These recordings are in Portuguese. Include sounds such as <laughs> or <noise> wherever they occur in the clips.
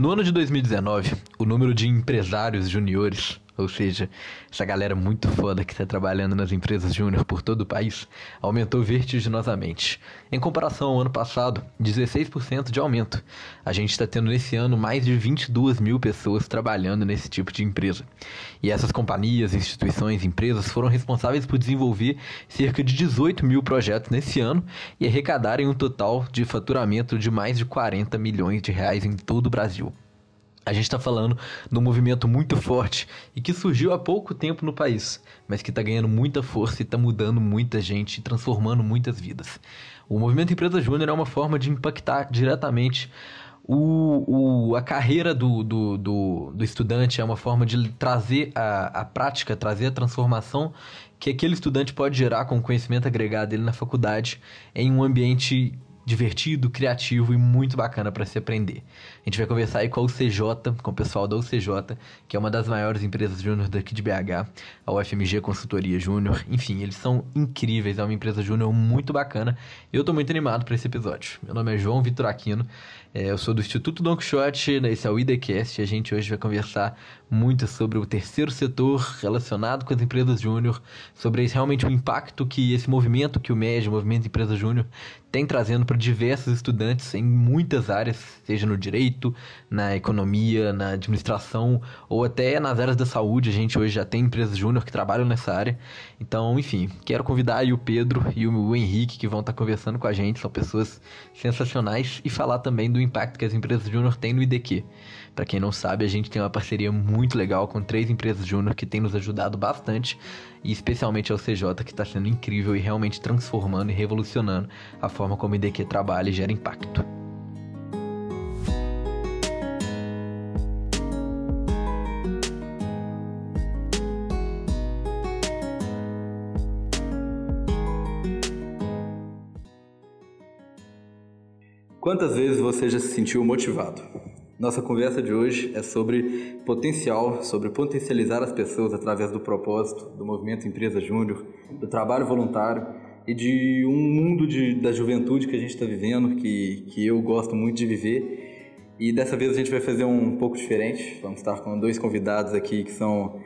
No ano de 2019, o número de empresários juniores ou seja, essa galera muito foda que está trabalhando nas empresas júnior por todo o país, aumentou vertiginosamente. Em comparação ao ano passado, 16% de aumento. A gente está tendo nesse ano mais de 22 mil pessoas trabalhando nesse tipo de empresa. E essas companhias, instituições, empresas foram responsáveis por desenvolver cerca de 18 mil projetos nesse ano e arrecadarem um total de faturamento de mais de 40 milhões de reais em todo o Brasil. A gente está falando de um movimento muito forte e que surgiu há pouco tempo no país, mas que está ganhando muita força e está mudando muita gente e transformando muitas vidas. O movimento Empresa Júnior é uma forma de impactar diretamente o, o, a carreira do, do, do, do, estudante, é uma forma de trazer a, a prática, trazer a transformação que aquele estudante pode gerar com o conhecimento agregado dele na faculdade em um ambiente divertido, criativo e muito bacana para se aprender. A gente vai conversar aí com a UCJ, com o pessoal da UCJ, que é uma das maiores empresas júnior daqui de BH, a UFMG Consultoria Júnior. Enfim, eles são incríveis, é uma empresa júnior muito bacana. Eu tô muito animado para esse episódio. Meu nome é João Vitor Aquino, é, eu sou do Instituto Don Quixote, esse é o IDCast, e a gente hoje vai conversar muito sobre o terceiro setor relacionado com as empresas júnior, sobre realmente o impacto que esse movimento que o MED, o Movimento Empresa Júnior, tem trazendo para diversos estudantes em muitas áreas, seja no direito, na economia, na administração ou até nas áreas da saúde. A gente hoje já tem empresas júnior que trabalham nessa área. Então, enfim, quero convidar aí o Pedro e o Henrique que vão estar conversando com a gente, são pessoas sensacionais, e falar também do impacto que as empresas júnior têm no IDQ. Para quem não sabe, a gente tem uma parceria muito legal com três empresas júnior que têm nos ajudado bastante, e especialmente ao CJ que está sendo incrível e realmente transformando e revolucionando a forma como o IDQ trabalha e gera impacto. Quantas vezes você já se sentiu motivado? Nossa conversa de hoje é sobre potencial, sobre potencializar as pessoas através do propósito, do movimento Empresa Júnior, do trabalho voluntário e de um mundo de, da juventude que a gente está vivendo, que, que eu gosto muito de viver. E dessa vez a gente vai fazer um pouco diferente. Vamos estar com dois convidados aqui que são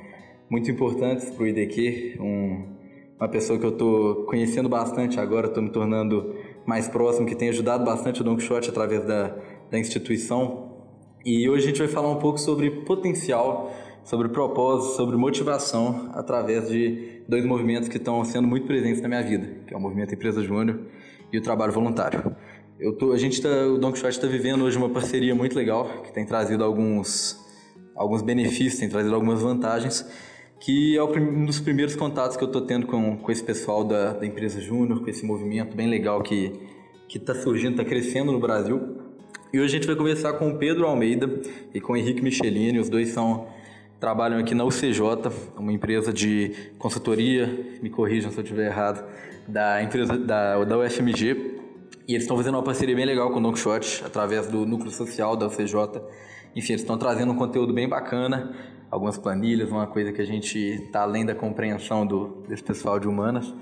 muito importantes para o IDQ. Um, uma pessoa que eu estou conhecendo bastante agora, estou me tornando mais próximo, que tem ajudado bastante o Don Quixote através da, da instituição e hoje a gente vai falar um pouco sobre potencial, sobre propósito, sobre motivação através de dois movimentos que estão sendo muito presentes na minha vida, que é o movimento Empresa Júnior e o trabalho voluntário. Eu tô, a gente tá, o Don Quixote está vivendo hoje uma parceria muito legal que tem trazido alguns alguns benefícios, tem trazido algumas vantagens, que é um dos primeiros contatos que eu estou tendo com, com esse pessoal da, da empresa Júnior, com esse movimento bem legal que está surgindo, está crescendo no Brasil e hoje a gente vai conversar com o Pedro Almeida e com o Henrique Michelini. Os dois são trabalham aqui na UCJ, uma empresa de consultoria, me corrijam se eu estiver errado, da empresa da, da UFMG. E eles estão fazendo uma parceria bem legal com o Don através do núcleo social da UCJ. Enfim, eles estão trazendo um conteúdo bem bacana, algumas planilhas, uma coisa que a gente está além da compreensão do, desse pessoal de humanas.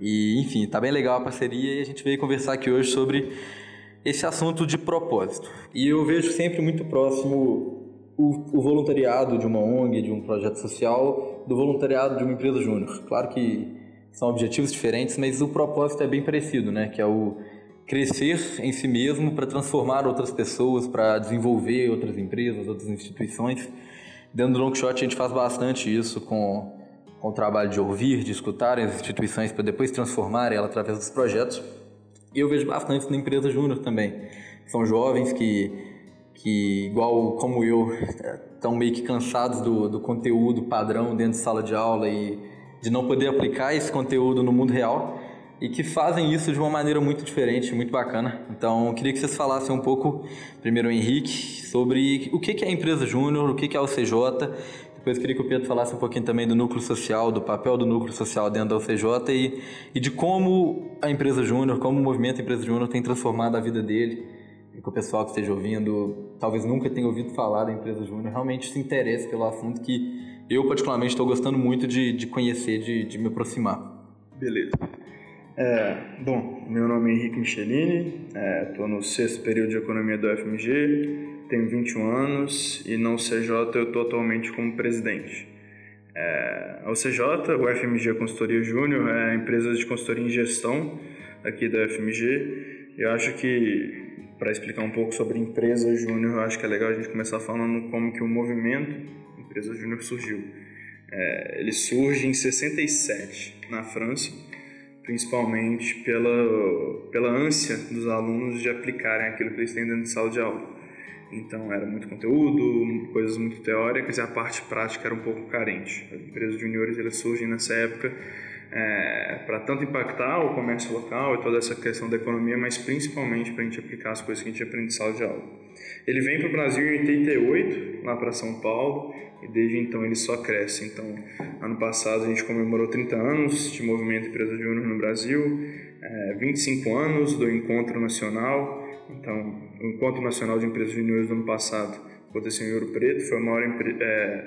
E, enfim, tá bem legal a parceria e a gente veio conversar aqui hoje sobre esse assunto de propósito. E eu vejo sempre muito próximo o, o, voluntariado de uma ONG, de um projeto social, do voluntariado de uma empresa júnior. Claro que são objetivos diferentes, mas o propósito é bem parecido, né? Que é o crescer em si mesmo para transformar outras pessoas, para desenvolver outras empresas, outras instituições. Dentro do Long Shot a gente faz bastante isso com, com o trabalho de ouvir, de escutar as instituições para depois transformar ela através dos projetos. E eu vejo bastante na empresa júnior também. São jovens que, que igual como eu, estão meio que cansados do, do conteúdo padrão dentro de sala de aula e de não poder aplicar esse conteúdo no mundo real e que fazem isso de uma maneira muito diferente, muito bacana. Então, queria que vocês falassem um pouco, primeiro o Henrique, sobre o que é a empresa júnior, o que é o CJ depois queria que o Pedro falasse um pouquinho também do núcleo social, do papel do núcleo social dentro da UCJ e, e de como a empresa Júnior, como o movimento Empresa Júnior tem transformado a vida dele. E que o pessoal que esteja ouvindo, talvez nunca tenha ouvido falar da empresa Júnior, realmente se interesse pelo assunto que eu, particularmente, estou gostando muito de, de conhecer, de, de me aproximar. Beleza. É, bom, meu nome é Henrique Michelini, estou é, no sexto período de Economia do FMG, tenho 21 anos e na UCJ eu estou atualmente como presidente. É, a UCJ, o FMG Consultoria Júnior, é a empresa de consultoria em gestão aqui da FMG. Eu acho que, para explicar um pouco sobre empresa júnior, eu acho que é legal a gente começar falando como que o movimento empresa júnior surgiu. É, ele surge em 67, na França, principalmente pela, pela ânsia dos alunos de aplicarem aquilo que eles têm dentro de sala de aula. Então era muito conteúdo, coisas muito teóricas e a parte prática era um pouco carente. As empresas juniores elas surgem nessa época é, para tanto impactar o comércio local e toda essa questão da economia, mas principalmente para a gente aplicar as coisas que a gente aprende em sala de aula. Ele vem para o Brasil em 88, lá para São Paulo, e desde então ele só cresce. Então, ano passado a gente comemorou 30 anos de movimento Empresa Júnior no Brasil, é, 25 anos do Encontro Nacional. Então, o Encontro Nacional de Empresas Júniores do ano passado aconteceu em Ouro Preto, foi o maior, é,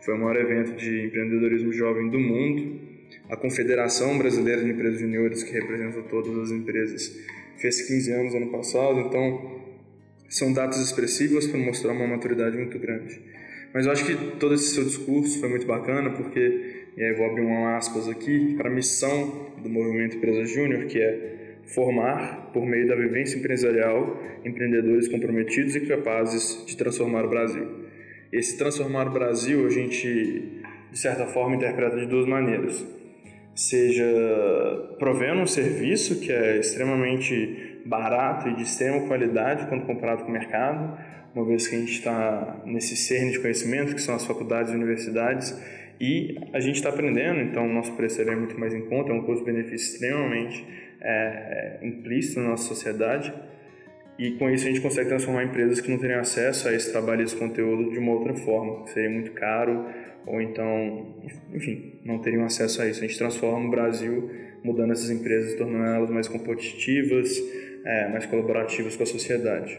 foi o maior evento de empreendedorismo jovem do mundo. A Confederação Brasileira de Empresas Júniores, que representa todas as empresas, fez 15 anos ano passado, então são datas expressivas para mostrar uma maturidade muito grande. Mas eu acho que todo esse seu discurso foi muito bacana, porque, e aí vou abrir uma aspas aqui, para a missão do Movimento Empresa Júnior, que é formar, por meio da vivência empresarial, empreendedores comprometidos e capazes de transformar o Brasil. Esse transformar o Brasil a gente, de certa forma, interpreta de duas maneiras. Seja provendo um serviço que é extremamente barato e de extrema qualidade quando comparado com o mercado, uma vez que a gente está nesse cerne de conhecimento, que são as faculdades e universidades, e a gente está aprendendo, então o nosso preço é muito mais em conta, é um custo-benefício extremamente é, é, implícito na nossa sociedade, e com isso a gente consegue transformar empresas que não teriam acesso a esse trabalho e esse conteúdo de uma outra forma, que seria muito caro, ou então, enfim, não teriam acesso a isso. A gente transforma o Brasil mudando essas empresas, tornando elas mais competitivas, é, mais colaborativas com a sociedade.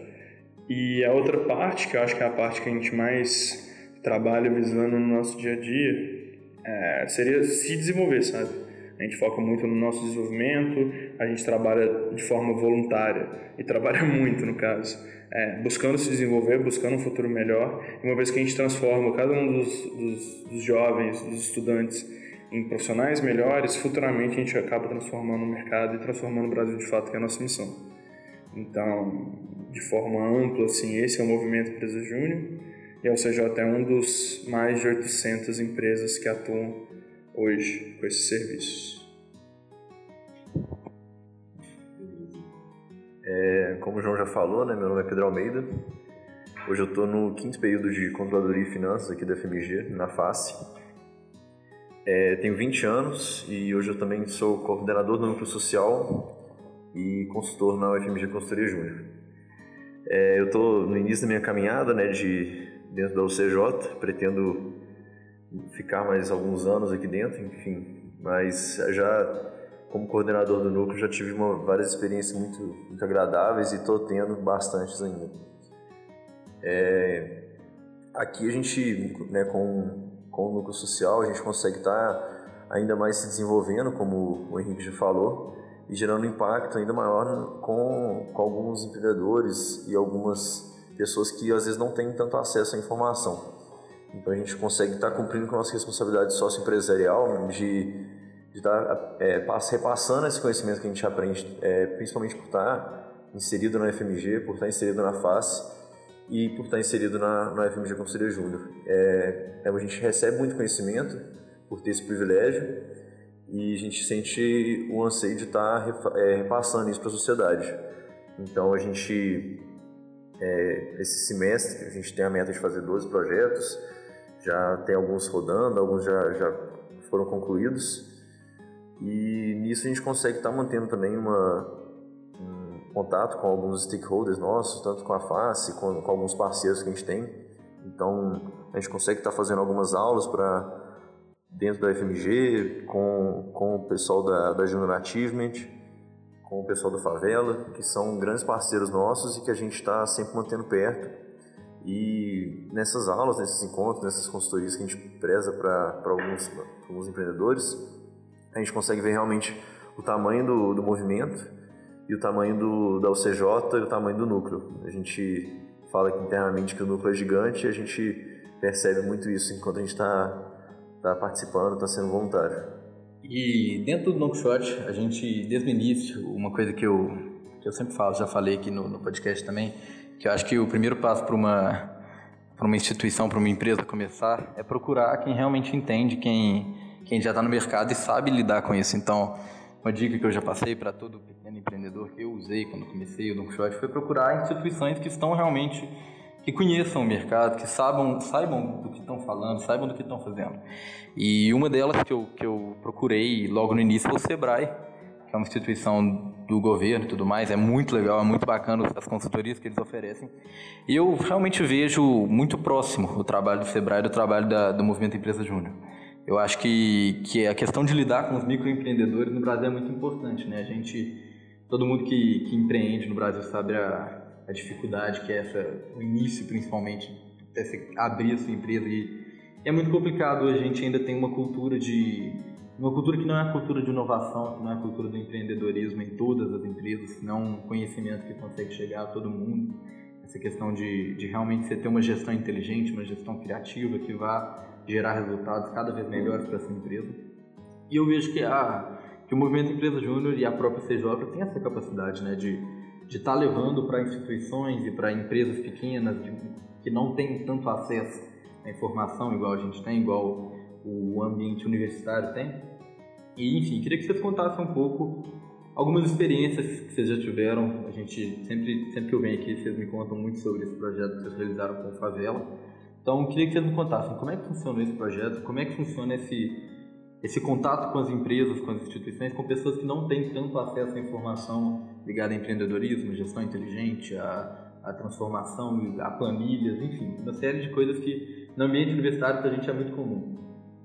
E a outra parte, que eu acho que é a parte que a gente mais trabalha visando no nosso dia a dia, é, seria se desenvolver, sabe? A gente foca muito no nosso desenvolvimento, a gente trabalha de forma voluntária e trabalha <laughs> muito, no caso, é, buscando se desenvolver, buscando um futuro melhor. E uma vez que a gente transforma cada um dos, dos, dos jovens, dos estudantes, em profissionais melhores, futuramente a gente acaba transformando o mercado e transformando o Brasil de fato, que é a nossa missão. Então, de forma ampla, assim, esse é o movimento Empresa Júnior e a UCJ é um dos mais de 800 empresas que atuam hoje com esses serviços. É, como o João já falou, né, meu nome é Pedro Almeida. Hoje eu estou no quinto período de Controladoria e Finanças aqui da FMG, na FACE. É, tenho 20 anos e hoje eu também sou coordenador do Núcleo Social e consultor na UFMG Consultoria Júnior. É, eu estou no início da minha caminhada né, de, dentro da UCJ, pretendo ficar mais alguns anos aqui dentro, enfim, mas já como coordenador do núcleo já tive uma, várias experiências muito, muito agradáveis e estou tendo bastantes ainda. É, aqui a gente, né, com, com o núcleo social, a gente consegue estar tá ainda mais se desenvolvendo, como o Henrique já falou, e gerando impacto ainda maior com, com alguns empreendedores e algumas pessoas que às vezes não têm tanto acesso à informação. Então a gente consegue estar cumprindo com a nossa responsabilidade socioempresarial de, estar é, repassando esse conhecimento que a gente aprende, é, principalmente por estar inserido na FMG, por estar inserido na FACE e por estar inserido na, na FMG Conselheiro Júnior. É, a gente recebe muito conhecimento por ter esse privilégio e a gente sente o anseio de estar tá é, repassando isso para a sociedade. Então a gente, é, esse semestre, a gente tem a meta de fazer 12 projetos, já tem alguns rodando, alguns já, já foram concluídos, e nisso a gente consegue estar tá mantendo também uma, um contato com alguns stakeholders nossos, tanto com a FACE, com, com alguns parceiros que a gente tem. Então a gente consegue estar tá fazendo algumas aulas para dentro da FMG, com, com o pessoal da, da Junior Achievement, com o pessoal da Favela, que são grandes parceiros nossos e que a gente está sempre mantendo perto. E nessas aulas, nesses encontros, nessas consultorias que a gente preza para alguns, alguns empreendedores, a gente consegue ver realmente o tamanho do, do movimento e o tamanho do, da UCJ e o tamanho do núcleo. A gente fala que internamente que o núcleo é gigante e a gente percebe muito isso enquanto a gente está tá participando, está sendo voluntário. E dentro do Shot, a gente, desde o início, uma coisa que eu, que eu sempre falo, já falei aqui no, no podcast também, que eu acho que o primeiro passo para uma, uma instituição, para uma empresa começar, é procurar quem realmente entende, quem, quem já está no mercado e sabe lidar com isso. Então, uma dica que eu já passei para todo pequeno empreendedor que eu usei quando comecei o Donkshot foi procurar instituições que estão realmente que conheçam o mercado, que saibam, saibam do que estão falando, saibam do que estão fazendo. E uma delas que eu, que eu procurei logo no início foi o Sebrae, que é uma instituição do governo e tudo mais, é muito legal, é muito bacana as consultorias que eles oferecem. E eu realmente vejo muito próximo o trabalho do Sebrae do trabalho da, do Movimento Empresa Júnior. Eu acho que, que a questão de lidar com os microempreendedores no Brasil é muito importante, né? A gente, todo mundo que, que empreende no Brasil sabe a, a dificuldade que é essa, o início principalmente, até abrir a sua empresa e é muito complicado, a gente ainda tem uma cultura de uma cultura que não é a cultura de inovação, que não é a cultura do empreendedorismo em todas as empresas, não um conhecimento que consegue chegar a todo mundo. Essa questão de, de realmente você ter uma gestão inteligente, uma gestão criativa que vá gerar resultados cada vez melhores para essa empresa. E eu vejo que, a, que o Movimento Empresa Júnior e a própria CJ tem essa capacidade né, de de estar tá levando para instituições e para empresas pequenas de, que não têm tanto acesso à informação igual a gente tem, igual o ambiente universitário tem. E enfim, queria que vocês contassem um pouco algumas experiências que vocês já tiveram. A gente sempre, sempre que eu venho aqui, vocês me contam muito sobre esse projeto que vocês realizaram com o Favela. Então, queria que vocês me contassem como é que funciona esse projeto, como é que funciona esse esse contato com as empresas, com as instituições, com pessoas que não têm tanto acesso à informação ligada a empreendedorismo, gestão inteligente, a, a transformação, a planilhas, enfim, uma série de coisas que no ambiente universitário para a gente é muito comum.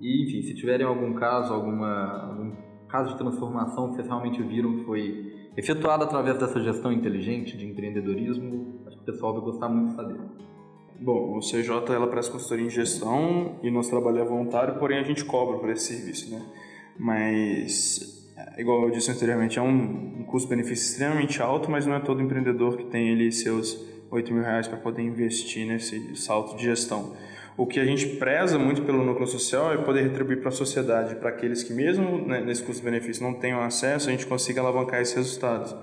E, enfim, se tiverem algum caso, alguma, algum caso de transformação que vocês realmente viram que foi efetuado através dessa gestão inteligente de empreendedorismo, acho que o pessoal vai gostar muito de saber. Bom, o CJ ela presta consultoria em gestão e nosso trabalho é voluntário, porém a gente cobra por esse serviço, né? Mas, igual eu disse anteriormente, é um, um custo-benefício extremamente alto, mas não é todo empreendedor que tem ali seus 8 mil reais para poder investir nesse salto de gestão. O que a gente preza muito pelo núcleo social é poder retribuir para a sociedade, para aqueles que mesmo né, nesse custo-benefício não tenham acesso, a gente consiga alavancar esses resultados.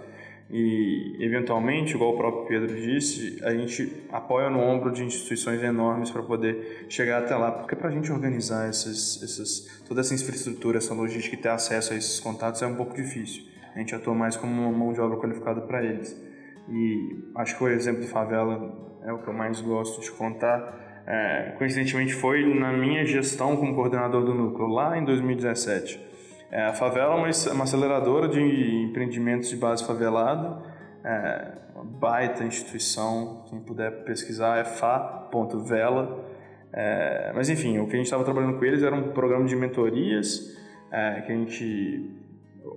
E, eventualmente, igual o próprio Pedro disse, a gente apoia no ombro de instituições enormes para poder chegar até lá. Porque para a gente organizar essas, essas, toda essa infraestrutura, essa logística e ter acesso a esses contatos é um pouco difícil. A gente atua mais como uma mão de obra qualificada para eles. E acho que o exemplo do Favela é o que eu mais gosto de contar. É, coincidentemente, foi na minha gestão como coordenador do núcleo, lá em 2017. É, a favela é uma, uma, aceleradora de empreendimentos de base favelada, é, uma baita instituição, quem puder pesquisar é fa.vela. É, mas enfim, o que a gente estava trabalhando com eles era um programa de mentorias, é, que a gente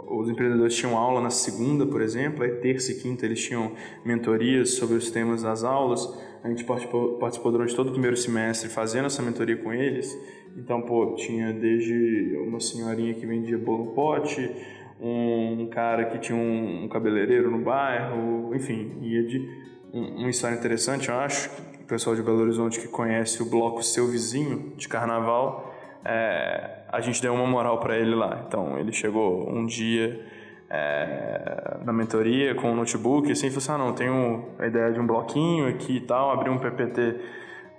os empreendedores tinham aula na segunda, por exemplo, aí terça e quinta eles tinham mentorias sobre os temas das aulas. A gente participou, participou durante todo o primeiro semestre fazendo essa mentoria com eles. Então, pô, tinha desde uma senhorinha que vendia bolo pote, um cara que tinha um, um cabeleireiro no bairro, enfim, ia de um, uma história interessante, eu acho. O pessoal de Belo Horizonte que conhece o bloco Seu Vizinho de Carnaval, é, a gente deu uma moral para ele lá. Então, ele chegou um dia é, na mentoria com o um notebook, assim, e falou assim: ah, não, tenho a ideia de um bloquinho aqui e tal, abri um PPT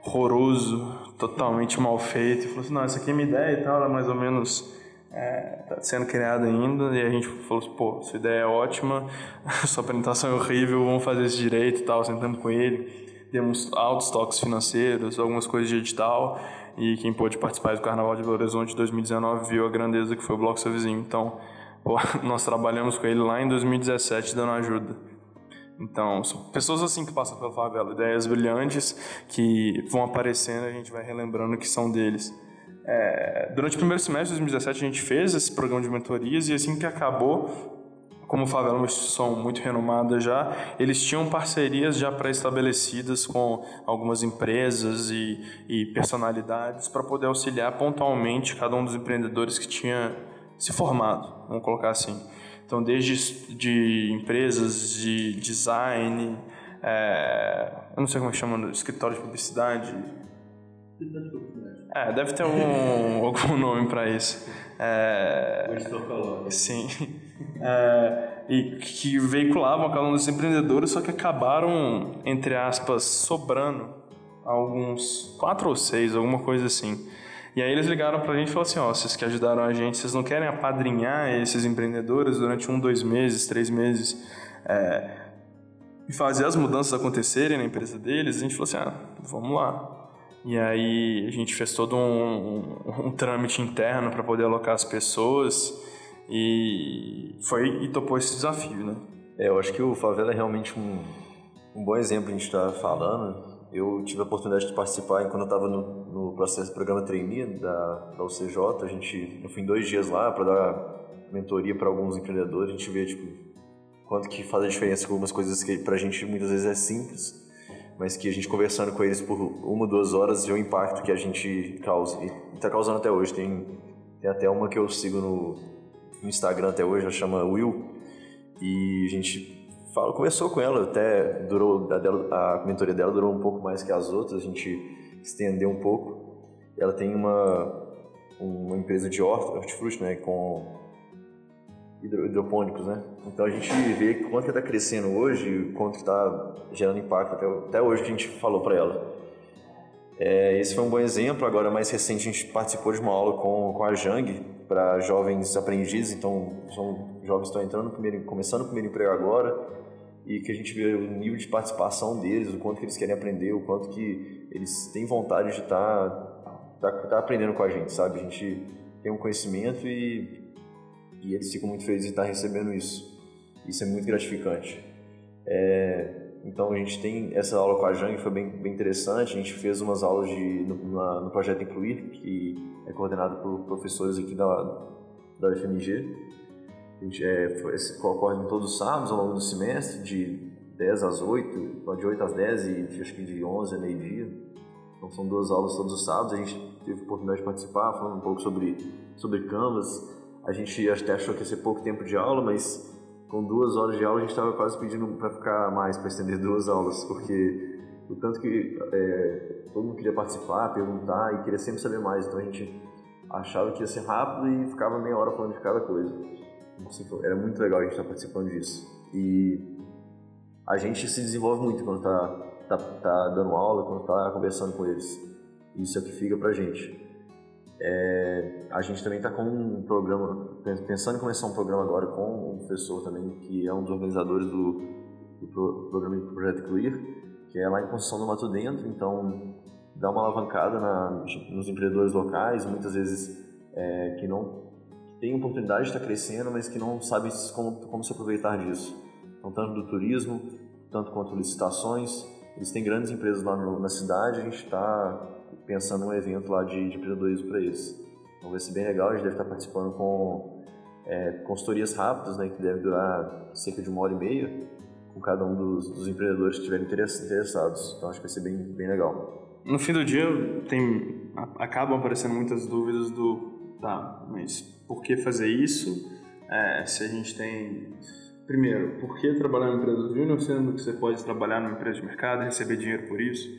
horroroso, totalmente mal feito. E falou assim: não, essa aqui é minha ideia e tal, ela mais ou menos é, tá sendo criada ainda. E a gente falou assim: pô, sua ideia é ótima, <laughs> sua apresentação é horrível, vamos fazer isso direito e tal. Sentamos com ele, demos altos toques financeiros, algumas coisas de edital. E quem pôde participar do Carnaval de Belo Horizonte 2019 viu a grandeza que foi o Bloco Seu Vizinho. Então, <laughs> pô, nós trabalhamos com ele lá em 2017 dando ajuda. Então, são pessoas assim que passam pela favela, ideias brilhantes que vão aparecendo e a gente vai relembrando que são deles. É, durante o primeiro semestre de 2017 a gente fez esse programa de mentorias e assim que acabou, como Favela é uma instituição muito renomada já, eles tinham parcerias já pré-estabelecidas com algumas empresas e, e personalidades para poder auxiliar pontualmente cada um dos empreendedores que tinha se formado, vamos colocar assim. Então, desde de empresas de design, É, eu não sei como é que chama, escritório de publicidade. É, deve ter algum, <laughs> algum nome para isso. É, sim. É, e que veiculavam um desses empreendedores, só que acabaram, entre aspas, sobrando alguns quatro ou seis, alguma coisa assim. E aí eles ligaram pra gente e falaram assim, ó, vocês que ajudaram a gente, vocês não querem apadrinhar esses empreendedores durante um, dois meses, três meses, é, e fazer as mudanças acontecerem na empresa deles? A gente falou assim, ah, vamos lá. E aí a gente fez todo um, um, um trâmite interno para poder alocar as pessoas e foi e topou esse desafio, né? É, eu acho que o Favela é realmente um, um bom exemplo a gente está falando eu tive a oportunidade de participar quando eu estava no, no, processo do programa trainee da, da UCJ. A gente, eu fui em dois dias lá para dar mentoria para alguns empreendedores. A gente vê tipo quanto que faz a diferença com algumas coisas que para a gente muitas vezes é simples, mas que a gente conversando com eles por uma, duas horas vê o impacto que a gente causa e está causando até hoje. Tem, tem até uma que eu sigo no, no Instagram até hoje, ela chama Will e a gente falo, começou com ela, até durou, a, dela, a mentoria dela durou um pouco mais que as outras, a gente estendeu um pouco. Ela tem uma, uma empresa de hortifruti, né, com hidropônicos, né? Então a gente vê quanto que está crescendo hoje, quanto está gerando impacto até, até hoje que a gente falou para ela. É, esse foi um bom exemplo. Agora, mais recente, a gente participou de uma aula com, com a Jang para jovens aprendizes. Então, são jovens que estão entrando primeiro, começando o primeiro emprego agora e que a gente vê o nível de participação deles, o quanto que eles querem aprender, o quanto que eles têm vontade de estar tá, tá, tá aprendendo com a gente, sabe? A gente tem um conhecimento e, e eles ficam muito felizes de estar recebendo isso. Isso é muito gratificante. É, então a gente tem essa aula com a Jang, foi bem, bem interessante. A gente fez umas aulas de, no, na, no projeto Incluir, que é coordenado por professores aqui da, da UFMG a gente é, ocorre todos os sábados ao longo do semestre, de 10 às 8, de 8 às 10 e de, acho que de 11 a meio-dia. Então são duas aulas todos os sábados. A gente teve a oportunidade de participar, falando um pouco sobre, sobre Canvas. A gente até achou que ia ser pouco tempo de aula, mas com duas horas de aula a gente estava quase pedindo para ficar mais, para estender duas aulas, porque o tanto que é, todo mundo queria participar, perguntar e queria sempre saber mais. Então a gente achava que ia ser rápido e ficava meia hora falando de cada coisa. Era muito legal a gente estar participando disso. E a gente se desenvolve muito quando está tá, tá dando aula, quando está conversando com eles. Isso é o que fica pra gente. É, a gente também está com um programa, pensando em começar um programa agora com um professor também, que é um dos organizadores do, do programa do Projeto Clear, que é lá em Construção do Mato Dentro, então dá uma alavancada na, nos empreendedores locais, muitas vezes é, que não tem oportunidade de estar crescendo, mas que não sabe como, como se aproveitar disso. Então, tanto do turismo, tanto quanto licitações, eles têm grandes empresas lá no, na cidade, a gente está pensando um evento lá de, de empreendedorismo para eles. Então vai ser bem legal, a gente deve estar participando com é, consultorias rápidas, né, que deve durar cerca de uma hora e meia, com cada um dos, dos empreendedores que estiverem interessados. Então acho que vai ser bem, bem legal. No fim do dia, tem, acabam aparecendo muitas dúvidas do tá, mas por que fazer isso? É, se a gente tem. Primeiro, por que trabalhar em empresa júnior, sendo que você pode trabalhar numa empresa de mercado e receber dinheiro por isso?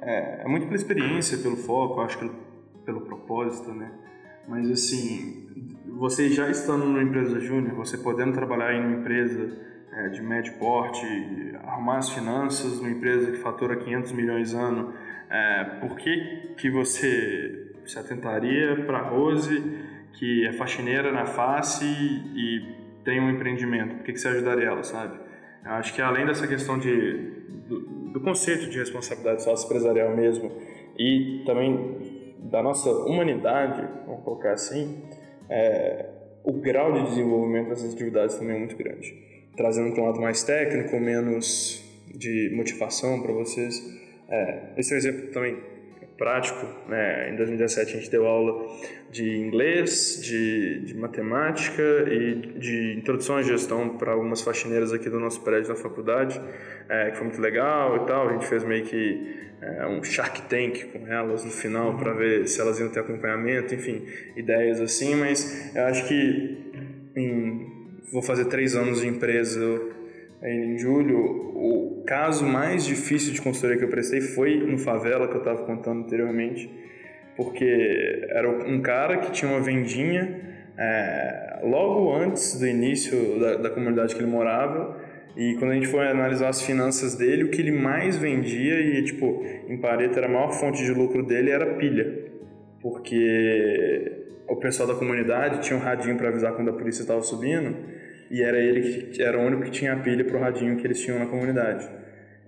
É, é muito pela experiência, pelo foco, acho que pelo propósito, né? Mas assim, você já estando numa empresa júnior, você podendo trabalhar em uma empresa é, de médio porte, arrumar as finanças, uma empresa que fatura 500 milhões ano, é, por que, que você se atentaria para Rose, que é faxineira na face e tem um empreendimento? Por que, que você ajudaria ela, sabe? Eu acho que além dessa questão de, do conceito de responsabilidade sócio-empresarial mesmo e também da nossa humanidade, vamos colocar assim, é, o grau de desenvolvimento dessas atividades também é muito grande. Trazendo para um lado mais técnico, menos de motivação para vocês. É, esse é um exemplo também prático. Né? Em 2017 a gente deu aula de inglês, de, de matemática e de introdução à gestão para algumas faxineiras aqui do nosso prédio da faculdade, é, que foi muito legal e tal. A gente fez meio que é, um Shark Tank com elas no final para ver se elas iam ter acompanhamento, enfim, ideias assim. Mas eu acho que em, vou fazer três anos de empresa em julho, o, caso mais difícil de consultoria que eu prestei foi no Favela, que eu estava contando anteriormente, porque era um cara que tinha uma vendinha é, logo antes do início da, da comunidade que ele morava, e quando a gente foi analisar as finanças dele, o que ele mais vendia, e tipo, em Pareto era a maior fonte de lucro dele, era pilha. Porque o pessoal da comunidade tinha um radinho para avisar quando a polícia estava subindo, e era ele que era o único que tinha a pilha pro radinho que eles tinham na comunidade.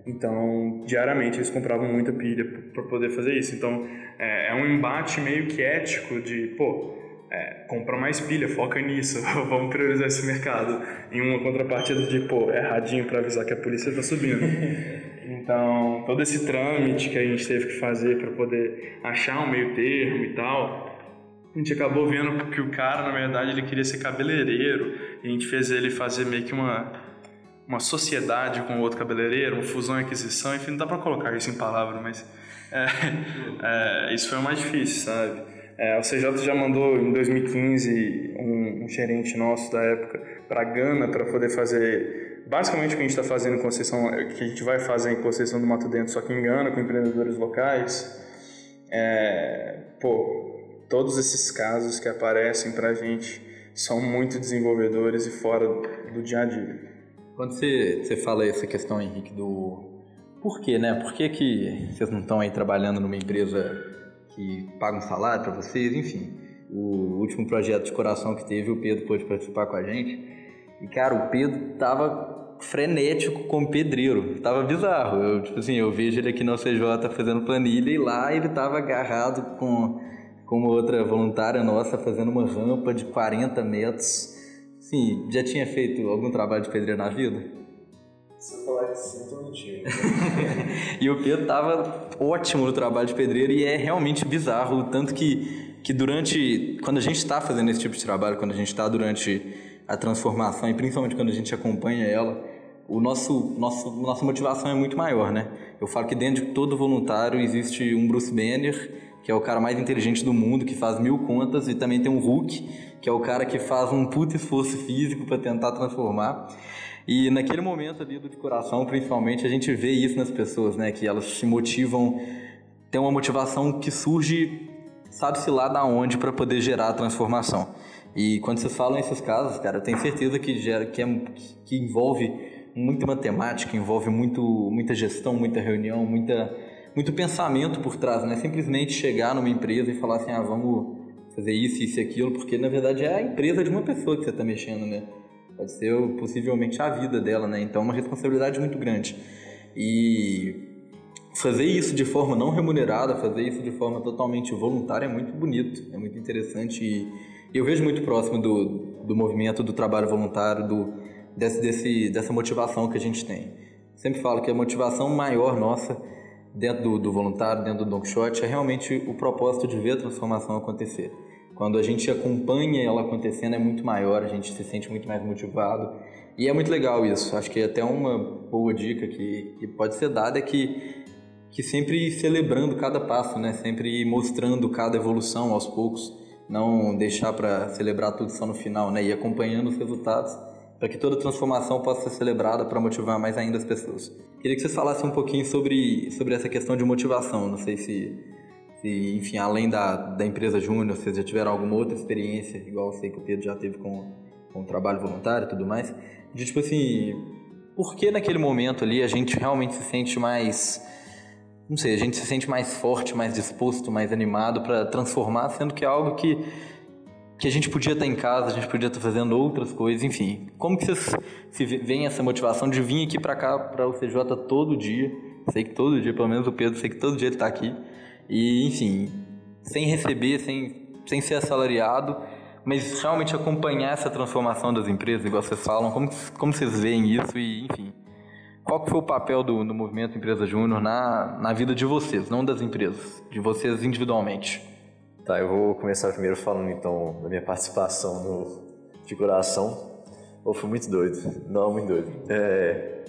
Então, diariamente eles compravam muita pilha para poder fazer isso. Então, é, é, um embate meio que ético de, pô, é, compra mais pilha, foca nisso, <laughs> vamos priorizar esse mercado. Em uma contrapartida de, pô, é radinho para avisar que a polícia está subindo. <laughs> então, todo esse trâmite que a gente teve que fazer para poder achar um meio termo e tal, a gente acabou vendo que o cara, na verdade, ele queria ser cabeleireiro a gente fez ele fazer meio que uma, uma sociedade com outro cabeleireiro, uma fusão e aquisição, enfim, não dá para colocar isso em palavras, mas é, <laughs> é, isso foi o mais difícil, sabe? É, o CJ já mandou em 2015 um, um gerente nosso da época para Gana para poder fazer basicamente o que a gente está fazendo em Conceição, que a gente vai fazer em Conceição do Mato Dentro, só que em Gana, com empreendedores locais. É, pô, todos esses casos que aparecem para a gente são muito desenvolvedores e fora do dia a dia. Quando você, você fala essa questão, Henrique, do por quê, né? Por que, que vocês não estão aí trabalhando numa empresa que paga um salário para vocês? Enfim, o último projeto de coração que teve, o Pedro pôde participar com a gente. E, cara, o Pedro tava frenético como pedreiro. Tava bizarro. Eu, tipo assim, eu vejo ele aqui no CJ fazendo planilha e lá ele tava agarrado com como outra voluntária nossa fazendo uma rampa de 40 metros. Sim, já tinha feito algum trabalho de pedreiro na vida? Se eu falar que sim, tô mentindo. <laughs> e o Pedro tava ótimo no trabalho de pedreiro e é realmente bizarro, tanto que, que durante, quando a gente está fazendo esse tipo de trabalho, quando a gente está durante a transformação e principalmente quando a gente acompanha ela, o nosso, nosso, nossa motivação é muito maior, né? Eu falo que dentro de todo voluntário existe um Bruce Banner que é o cara mais inteligente do mundo, que faz mil contas, e também tem um Hulk, que é o cara que faz um puto esforço físico para tentar transformar. E naquele momento ali do de coração, principalmente, a gente vê isso nas pessoas, né? Que elas se motivam, tem uma motivação que surge, sabe-se lá da onde, para poder gerar a transformação. E quando vocês falam esses casos, cara, eu tenho certeza que, gera, que, é, que envolve muita matemática, envolve muito, muita gestão, muita reunião, muita muito pensamento por trás, não é simplesmente chegar numa empresa e falar assim, ah, vamos fazer isso, isso e aquilo, porque na verdade é a empresa de uma pessoa que você está mexendo, né? Pode ser possivelmente a vida dela, né? Então é uma responsabilidade muito grande. E fazer isso de forma não remunerada, fazer isso de forma totalmente voluntária é muito bonito, é muito interessante e eu vejo muito próximo do, do movimento do trabalho voluntário, do, desse, desse, dessa motivação que a gente tem. Sempre falo que a motivação maior nossa dentro do, do voluntário, dentro do Don Quixote, é realmente o propósito de ver a transformação acontecer. Quando a gente acompanha ela acontecendo é muito maior, a gente se sente muito mais motivado. E é muito legal isso. Acho que até uma boa dica que, que pode ser dada é que, que sempre celebrando cada passo, né? sempre mostrando cada evolução aos poucos, não deixar para celebrar tudo só no final, né? e acompanhando os resultados para que toda transformação possa ser celebrada para motivar mais ainda as pessoas. Queria que vocês falassem um pouquinho sobre, sobre essa questão de motivação. Não sei se, se enfim, além da, da empresa Júnior, vocês já tiveram alguma outra experiência, igual eu sei que o Pedro já teve com, com o trabalho voluntário e tudo mais, de tipo assim, por que naquele momento ali a gente realmente se sente mais não sei, a gente se sente mais forte, mais disposto, mais animado para transformar, sendo que é algo que que a gente podia estar em casa, a gente podia estar fazendo outras coisas, enfim. Como que vocês se veem essa motivação de vir aqui para cá, para o CJ todo dia? Sei que todo dia, pelo menos o Pedro, sei que todo dia ele está aqui. E, enfim, sem receber, sem, sem ser assalariado, mas realmente acompanhar essa transformação das empresas, igual vocês falam, como, como vocês veem isso e, enfim. Qual que foi o papel do, do movimento Empresa Júnior na, na vida de vocês, não das empresas, de vocês individualmente? Tá, eu vou começar primeiro falando então da minha participação no de coração. Oh, foi muito doido, não, muito doido. É,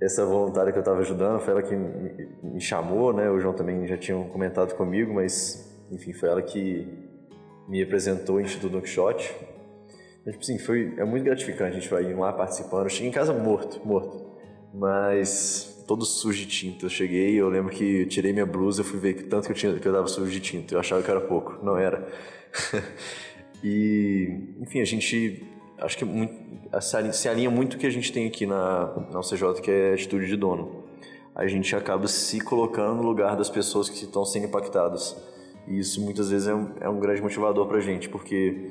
essa voluntária que eu estava ajudando foi ela que me chamou, né? O João também já tinha comentado comigo, mas enfim, foi ela que me apresentou o Instituto Don Quixote. Então, tipo assim, foi, é muito gratificante a gente vai ir lá participando. Eu cheguei em casa morto, morto. Mas todo sujo de tinta. Eu cheguei, eu lembro que eu tirei minha blusa, fui ver que tanto que eu tinha que eu tava sujo de tinta. Eu achava que era pouco, não era. <laughs> e, enfim, a gente acho que é muito, se alinha muito o que a gente tem aqui na, na UCJ, que é atitude de dono. A gente acaba se colocando no lugar das pessoas que estão sendo impactadas. E isso muitas vezes é um, é um grande motivador para a gente, porque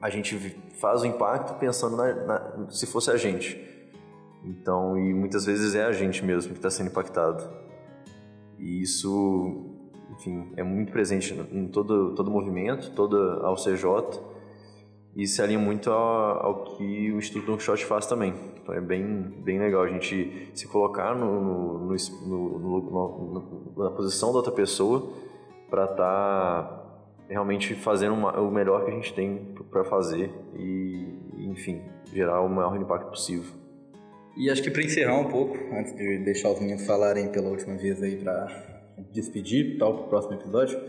a gente faz o impacto pensando na, na, se fosse a gente. Então, e muitas vezes é a gente mesmo que está sendo impactado. E isso, enfim, é muito presente em todo todo movimento, toda a UCJ e se alinha muito ao, ao que o Instituto Don faz também. Então é bem, bem legal a gente se colocar no, no, no, na posição da outra pessoa para estar tá realmente fazendo uma, o melhor que a gente tem para fazer e, enfim, gerar o maior impacto possível. E acho que para encerrar um pouco, antes de deixar os meninos falarem pela última vez aí para despedir para o próximo episódio,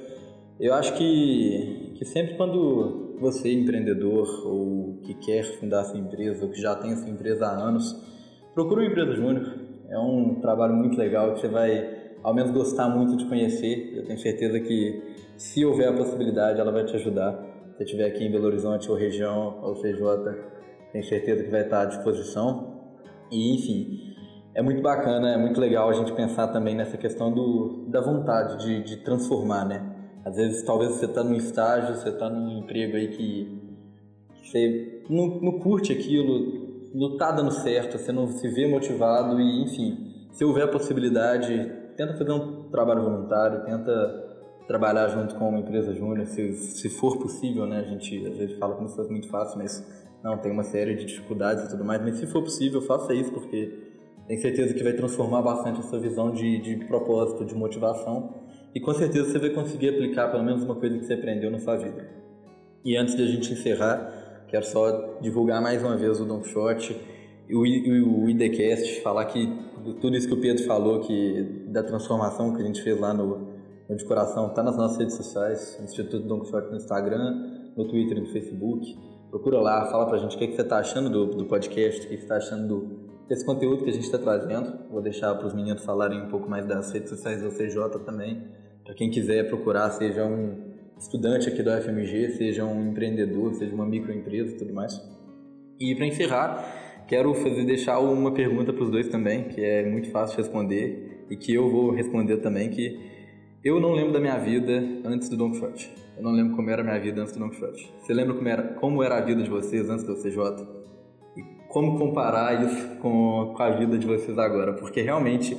eu acho que, que sempre quando você empreendedor ou que quer fundar sua empresa ou que já tem sua empresa há anos, procure uma empresa júnior. É um trabalho muito legal que você vai ao menos gostar muito de conhecer. Eu tenho certeza que se houver a possibilidade, ela vai te ajudar. Se estiver aqui em Belo Horizonte ou região ou CJ, tenho certeza que vai estar à disposição. E enfim, é muito bacana, é muito legal a gente pensar também nessa questão do, da vontade de, de transformar, né? Às vezes, talvez você está num estágio, você está num emprego aí que você não, não curte aquilo, não está dando certo, você não se vê motivado e, enfim, se houver a possibilidade, tenta fazer um trabalho voluntário, tenta trabalhar junto com uma empresa júnior, se, se for possível, né? A gente às vezes fala como se fosse muito fácil, mas não, tem uma série de dificuldades e tudo mais, mas se for possível, faça isso, porque tenho certeza que vai transformar bastante a sua visão de, de propósito, de motivação e com certeza você vai conseguir aplicar pelo menos uma coisa que você aprendeu na sua vida. E antes de a gente encerrar, quero só divulgar mais uma vez o Don Quixote e o, o, o IDCast, falar que tudo isso que o Pedro falou, que da transformação que a gente fez lá no, no De Coração, está nas nossas redes sociais, Instituto Don Quixote no Instagram, no Twitter e no Facebook. Procura lá, fala pra gente o que, que você está achando do, do podcast, o que, que você está achando do, desse conteúdo que a gente está trazendo. Vou deixar para os meninos falarem um pouco mais das redes sociais do CJ também. Para quem quiser procurar, seja um estudante aqui do FMG, seja um empreendedor, seja uma microempresa e tudo mais. E para encerrar, quero fazer deixar uma pergunta para os dois também, que é muito fácil de responder e que eu vou responder também, que eu não lembro da minha vida antes do Don Quixote. Eu não lembro como era a minha vida antes do Don Quixote. Você lembra como era, como era a vida de vocês antes do CJ? como comparar isso com, com a vida de vocês agora, porque realmente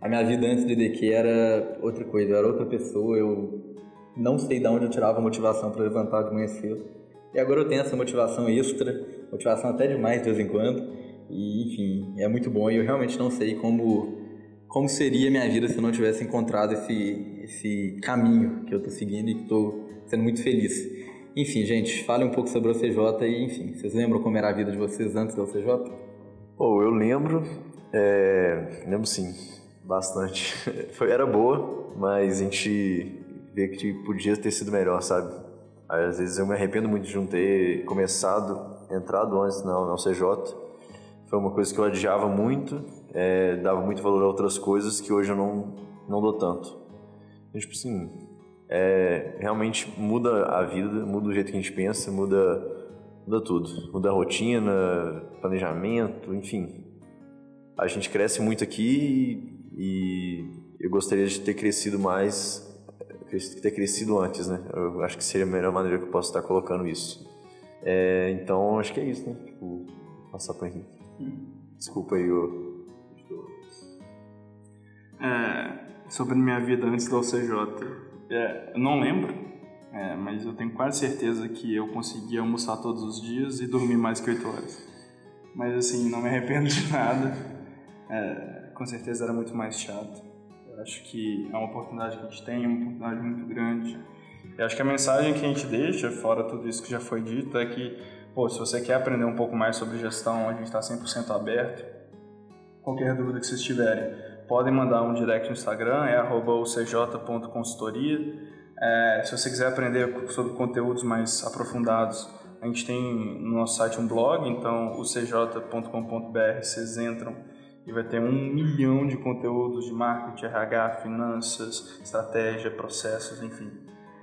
a minha vida antes de DQ era outra coisa, eu era outra pessoa, eu não sei de onde eu tirava motivação para levantar de manhã cedo. E agora eu tenho essa motivação extra, motivação até demais de vez em quando, e enfim, é muito bom e eu realmente não sei como como seria minha vida se eu não tivesse encontrado esse esse caminho que eu estou seguindo e estou sendo muito feliz. Enfim, gente, fale um pouco sobre a OCJ e, enfim, vocês lembram como era a vida de vocês antes da OCJ? Oh, eu lembro, é, lembro sim, bastante. <laughs> Foi, era boa, mas a gente vê que podia ter sido melhor, sabe? Às vezes eu me arrependo muito de não ter começado, entrado antes na OCJ. Foi uma coisa que eu adiava muito, é, dava muito valor a outras coisas que hoje eu não, não dou tanto. Tipo assim, é, realmente muda a vida, muda o jeito que a gente pensa, muda, muda tudo. Muda a rotina, planejamento, enfim. A gente cresce muito aqui e eu gostaria de ter crescido mais, ter crescido antes, né? Eu acho que seria a melhor maneira que eu posso estar colocando isso. É, então, acho que é isso, né? Tipo, passar para Henrique. Desculpa aí, o... É, sobre minha vida antes da OCJ. É, não lembro, é, mas eu tenho quase certeza que eu conseguia almoçar todos os dias e dormir mais que 8 horas. Mas assim, não me arrependo de <laughs> nada. É, com certeza era muito mais chato. Eu acho que é uma oportunidade que a gente tem, é uma oportunidade muito grande. Eu acho que a mensagem que a gente deixa, fora tudo isso que já foi dito, é que, pô, se você quer aprender um pouco mais sobre gestão, a gente está 100% aberto. Qualquer dúvida que vocês tiverem, podem mandar um direct no Instagram, é cj.consultoria. É, se você quiser aprender sobre conteúdos mais aprofundados, a gente tem no nosso site um blog, então o cj.com.br vocês entram e vai ter um milhão de conteúdos de marketing, RH, finanças, estratégia, processos, enfim.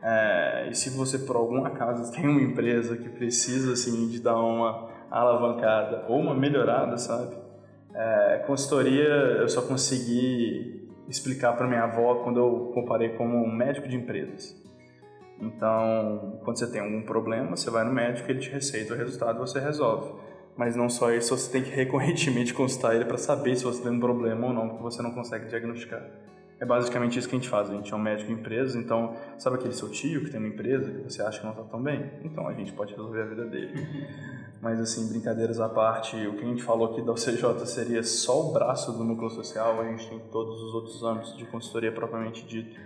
É, e se você por algum acaso tem uma empresa que precisa assim de dar uma alavancada ou uma melhorada, sabe? É, consultoria eu só consegui explicar para minha avó quando eu comparei como um médico de empresas. Então, quando você tem algum problema, você vai no médico, ele te receita o resultado e você resolve. Mas não só isso, você tem que recorrentemente consultar ele para saber se você tem um problema ou não, porque você não consegue diagnosticar. É basicamente isso que a gente faz. A gente é um médico em empresa, então, sabe aquele seu tio que tem uma empresa que você acha que não está tão bem? Então a gente pode resolver a vida dele. <laughs> Mas, assim, brincadeiras à parte, o que a gente falou aqui da UCJ seria só o braço do núcleo social, a gente tem todos os outros âmbitos de consultoria propriamente dito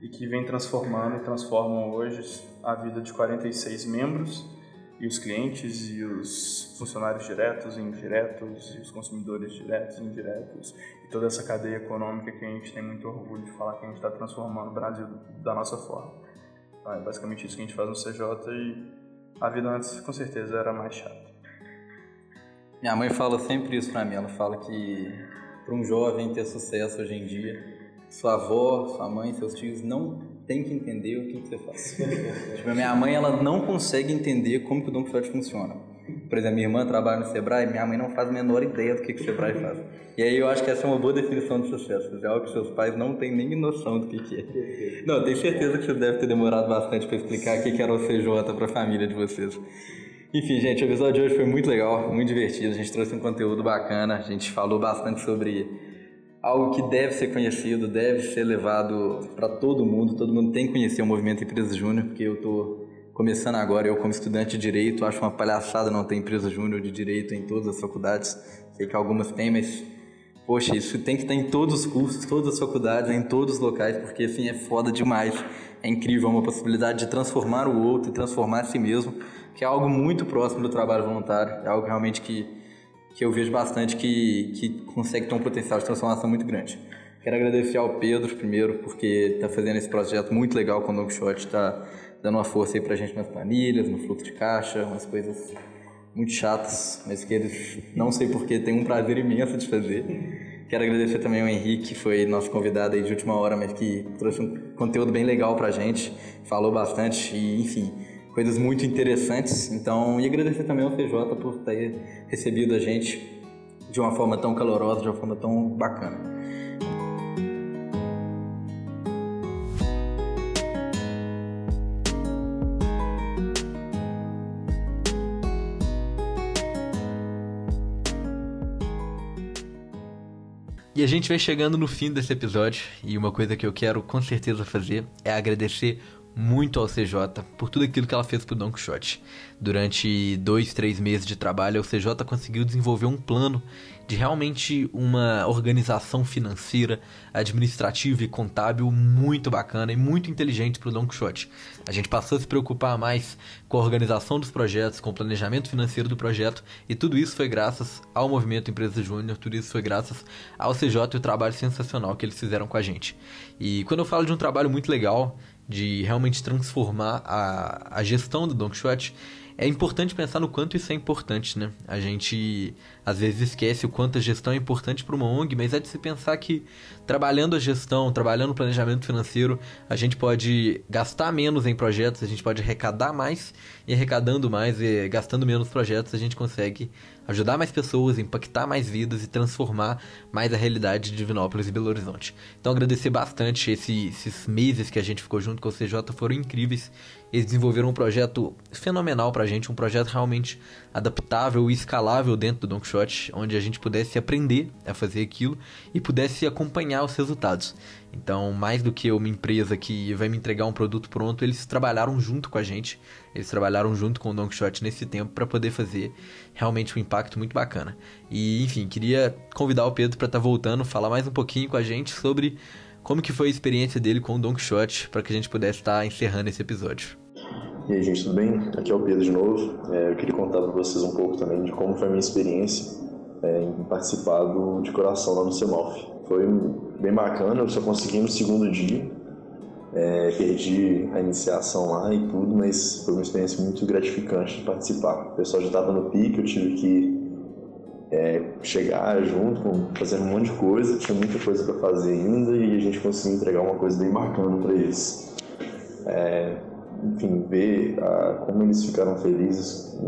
e que vem transformando e transformam hoje a vida de 46 membros e os clientes e os funcionários diretos e indiretos e os consumidores diretos e indiretos e toda essa cadeia econômica que a gente tem muito orgulho de falar que a gente está transformando o Brasil da nossa forma. Então, é basicamente isso que a gente faz no CJ e a vida antes com certeza era mais chata. Minha mãe fala sempre isso para mim, ela fala que para um jovem ter sucesso hoje em dia sua avó, sua mãe, seus tios não tem que entender o que, que você faz. <laughs> tipo, a minha mãe ela não consegue entender como que o Don Quixote funciona. Por exemplo, minha irmã trabalha no Sebrae, minha mãe não faz a menor ideia do que, que o Sebrae faz. E aí eu acho que essa é uma boa definição de sucesso. É algo que seus pais não têm nem noção do que, que é. Não, tenho certeza que você deve ter demorado bastante para explicar o que, que era o CJ para a família de vocês. Enfim, gente, o episódio de hoje foi muito legal, muito divertido. A gente trouxe um conteúdo bacana, a gente falou bastante sobre algo que deve ser conhecido, deve ser levado para todo mundo. Todo mundo tem que conhecer o movimento Empresa Júnior, porque eu estou começando agora, eu como estudante de Direito, acho uma palhaçada não ter Empresa Júnior de Direito em todas as faculdades. Sei que algumas têm, mas, poxa, isso tem que estar em todos os cursos, todas as faculdades, em todos os locais, porque, assim, é foda demais. É incrível, é uma possibilidade de transformar o outro transformar a si mesmo, que é algo muito próximo do trabalho voluntário, é algo realmente que que eu vejo bastante que, que consegue ter um potencial de transformação muito grande. Quero agradecer ao Pedro primeiro, porque está fazendo esse projeto muito legal com o Shot, está dando uma força aí para a gente nas planilhas, no fluxo de caixa, umas coisas muito chatas, mas que eles, não sei porquê, têm um prazer imenso de fazer. Quero agradecer também ao Henrique, que foi nosso convidado aí de última hora, mas que trouxe um conteúdo bem legal para a gente, falou bastante e, enfim, coisas muito interessantes. Então, e agradecer também ao CJ por ter recebido a gente de uma forma tão calorosa, de uma forma tão bacana. E a gente vai chegando no fim desse episódio e uma coisa que eu quero com certeza fazer é agradecer muito ao CJ por tudo aquilo que ela fez pro Don Quixote. Durante dois, três meses de trabalho, o CJ conseguiu desenvolver um plano de realmente uma organização financeira, administrativa e contábil muito bacana e muito inteligente para o Don Quixote. A gente passou a se preocupar mais com a organização dos projetos, com o planejamento financeiro do projeto e tudo isso foi graças ao Movimento Empresa Júnior, tudo isso foi graças ao CJ e o trabalho sensacional que eles fizeram com a gente. E quando eu falo de um trabalho muito legal, de realmente transformar a, a gestão do Don Quixote, é importante pensar no quanto isso é importante, né? A gente às vezes esquece o quanto a gestão é importante para uma ONG, mas é de se pensar que trabalhando a gestão, trabalhando o planejamento financeiro, a gente pode gastar menos em projetos, a gente pode arrecadar mais e arrecadando mais e gastando menos projetos, a gente consegue ajudar mais pessoas, impactar mais vidas e transformar mais a realidade de Divinópolis e Belo Horizonte. Então agradecer bastante esse, esses meses que a gente ficou junto com o CJ, foram incríveis. Eles desenvolveram um projeto fenomenal pra gente, um projeto realmente adaptável e escalável dentro do Don Quixote, onde a gente pudesse aprender a fazer aquilo e pudesse acompanhar os resultados. Então, mais do que uma empresa que vai me entregar um produto pronto, eles trabalharam junto com a gente, eles trabalharam junto com o Don Quixote nesse tempo para poder fazer realmente um impacto muito bacana. E, enfim, queria convidar o Pedro para estar tá voltando, falar mais um pouquinho com a gente sobre como que foi a experiência dele com o Don Quixote, para que a gente pudesse estar tá encerrando esse episódio. E aí, gente, tudo bem? Aqui é o Pedro de novo. É, eu queria contar para vocês um pouco também de como foi a minha experiência é, em participar do De Coração lá no CEMOF. Foi bem bacana, eu só consegui no segundo dia. É, perdi a iniciação lá e tudo, mas foi uma experiência muito gratificante de participar. O pessoal já estava no pique, eu tive que é, chegar junto, fazendo um monte de coisa, tinha muita coisa para fazer ainda e a gente conseguiu entregar uma coisa bem bacana para eles. É, enfim, ver ah, como eles ficaram felizes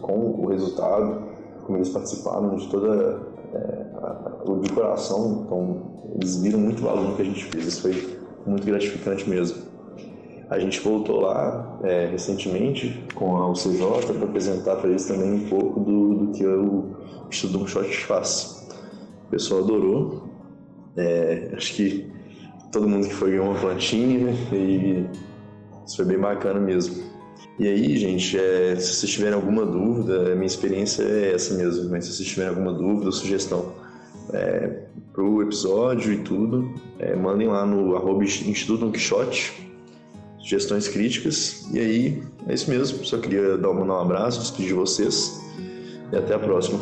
com o resultado, como eles participaram de toda é, de coração, então eles viram muito valor no que a gente fez, isso foi muito gratificante mesmo. A gente voltou lá é, recentemente com a UCJ para apresentar para eles também um pouco do, do que o Estudo um Shot faz. O pessoal adorou. É, acho que todo mundo que foi ganhou uma plantinha e isso foi bem bacana mesmo. E aí, gente, é, se vocês tiverem alguma dúvida, minha experiência é essa mesmo, mas se vocês tiverem alguma dúvida ou sugestão é, para o episódio e tudo, é, mandem lá no arroba Instituto Don Quixote sugestões críticas. E aí, é isso mesmo. Só queria dar um abraço, despedir de vocês e até a próxima.